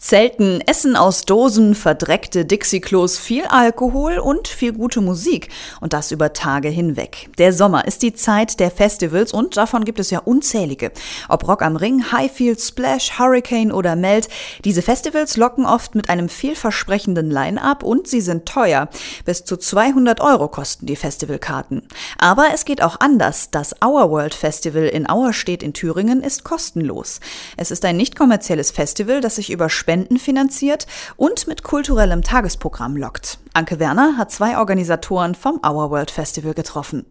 Zelten, Essen aus Dosen, verdreckte Dixie-Klos, viel Alkohol und viel gute Musik. Und das über Tage hinweg. Der Sommer ist die Zeit der Festivals und davon gibt es ja unzählige. Ob Rock am Ring, Highfield, Splash, Hurricane oder Melt. Diese Festivals locken oft mit einem vielversprechenden Line-up und sie sind teuer. Bis zu 200 Euro kosten die Festivalkarten. Aber es geht auch anders. Das Our World Festival in Auerstedt in Thüringen ist kostenlos. Es ist ein nicht kommerzielles Festival, das sich über Spenden finanziert und mit kulturellem Tagesprogramm lockt. Anke Werner hat zwei Organisatoren vom Our World Festival getroffen.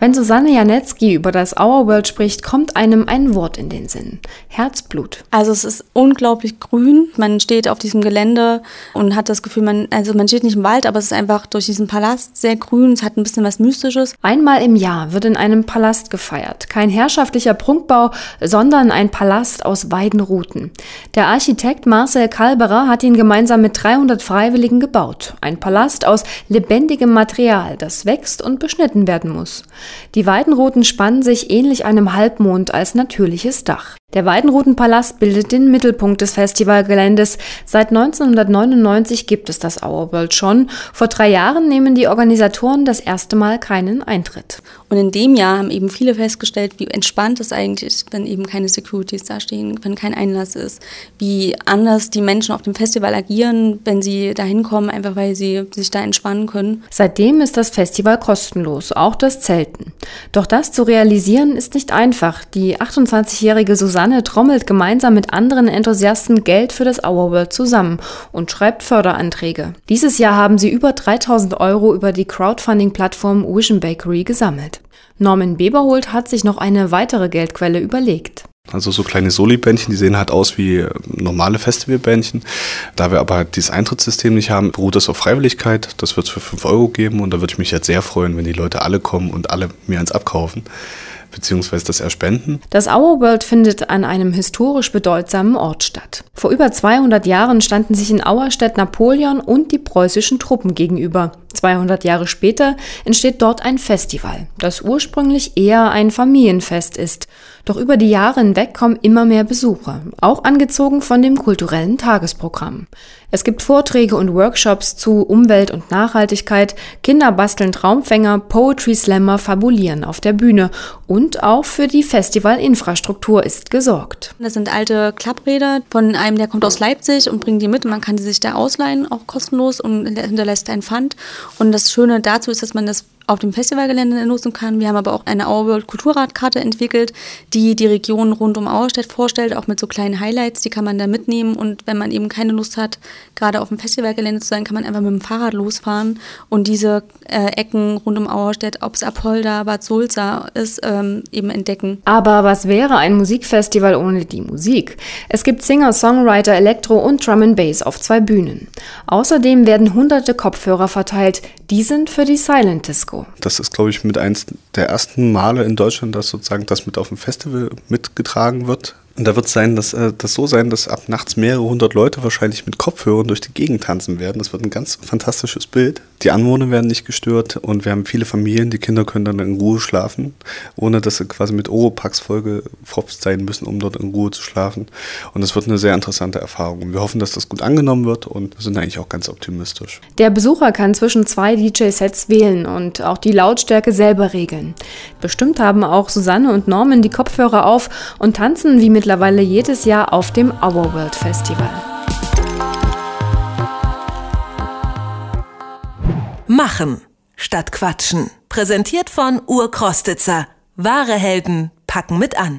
Wenn Susanne Janetzki über das Our World spricht, kommt einem ein Wort in den Sinn. Herzblut. Also es ist unglaublich grün. Man steht auf diesem Gelände und hat das Gefühl, man, also man steht nicht im Wald, aber es ist einfach durch diesen Palast sehr grün. Es hat ein bisschen was Mystisches. Einmal im Jahr wird in einem Palast gefeiert. Kein herrschaftlicher Prunkbau, sondern ein Palast aus Weidenruten. Der Architekt Marcel Kalberer hat ihn gemeinsam mit 300 Freiwilligen gebaut. Ein Palast aus lebendigem Material, das wächst und beschnitten werden muss. Die Weidenroten spannen sich ähnlich einem Halbmond als natürliches Dach. Der Weidenrutenpalast bildet den Mittelpunkt des Festivalgeländes. Seit 1999 gibt es das Our World schon. Vor drei Jahren nehmen die Organisatoren das erste Mal keinen Eintritt. Und in dem Jahr haben eben viele festgestellt, wie entspannt es eigentlich ist, wenn eben keine Securities da stehen, wenn kein Einlass ist, wie anders die Menschen auf dem Festival agieren, wenn sie da hinkommen, einfach weil sie sich da entspannen können. Seitdem ist das Festival kostenlos, auch das Zelten. Doch das zu realisieren ist nicht einfach. Die 28-jährige Susanne Susanne trommelt gemeinsam mit anderen Enthusiasten Geld für das Our World zusammen und schreibt Förderanträge. Dieses Jahr haben sie über 3000 Euro über die Crowdfunding-Plattform Vision Bakery gesammelt. Norman Beberholt hat sich noch eine weitere Geldquelle überlegt. Also so kleine Soli-Bändchen, die sehen halt aus wie normale Festivalbändchen. Da wir aber halt dieses Eintrittssystem nicht haben, beruht das auf Freiwilligkeit. Das wird es für 5 Euro geben und da würde ich mich jetzt sehr freuen, wenn die Leute alle kommen und alle mir eins abkaufen beziehungsweise das Erspenden. Das Our World findet an einem historisch bedeutsamen Ort statt. Vor über 200 Jahren standen sich in Auerstedt Napoleon und die preußischen Truppen gegenüber. 200 Jahre später entsteht dort ein Festival, das ursprünglich eher ein Familienfest ist. Doch über die Jahre hinweg kommen immer mehr Besucher, auch angezogen von dem kulturellen Tagesprogramm. Es gibt Vorträge und Workshops zu Umwelt und Nachhaltigkeit, Kinder basteln Traumfänger, Poetry Slammer fabulieren auf der Bühne und auch für die Festivalinfrastruktur ist gesorgt. Das sind alte Klappräder von einem, der kommt aus Leipzig und bringt die mit man kann sie sich da ausleihen, auch kostenlos und hinterlässt ein Pfand. Und das Schöne dazu ist, dass man das auf dem Festivalgelände nutzen kann. Wir haben aber auch eine Our World Kulturradkarte entwickelt, die die Region rund um Auerstedt vorstellt, auch mit so kleinen Highlights, die kann man da mitnehmen und wenn man eben keine Lust hat, gerade auf dem Festivalgelände zu sein, kann man einfach mit dem Fahrrad losfahren und diese äh, Ecken rund um Auerstedt, ob es Apolda, Bad Sulza ist, ähm, eben entdecken. Aber was wäre ein Musikfestival ohne die Musik? Es gibt Singer, Songwriter, Elektro und Drum and Bass auf zwei Bühnen. Außerdem werden hunderte Kopfhörer verteilt, die sind für die Silent Disco. Das ist, glaube ich, mit eins der ersten Male in Deutschland, dass sozusagen das mit auf dem Festival mitgetragen wird. Und da wird es sein, dass äh, das so sein, dass ab nachts mehrere hundert Leute wahrscheinlich mit Kopfhörern durch die Gegend tanzen werden. Das wird ein ganz fantastisches Bild. Die Anwohner werden nicht gestört und wir haben viele Familien, die Kinder können dann in Ruhe schlafen, ohne dass sie quasi mit Oropax vollgepfropft sein müssen, um dort in Ruhe zu schlafen. Und das wird eine sehr interessante Erfahrung. Wir hoffen, dass das gut angenommen wird und sind eigentlich auch ganz optimistisch. Der Besucher kann zwischen zwei DJ-Sets wählen und auch die Lautstärke selber regeln. Bestimmt haben auch Susanne und Norman die Kopfhörer auf und tanzen wie mit mittlerweile jedes Jahr auf dem Our World Festival. Machen statt Quatschen. Präsentiert von Urkrostitzer. Wahre Helden packen mit an.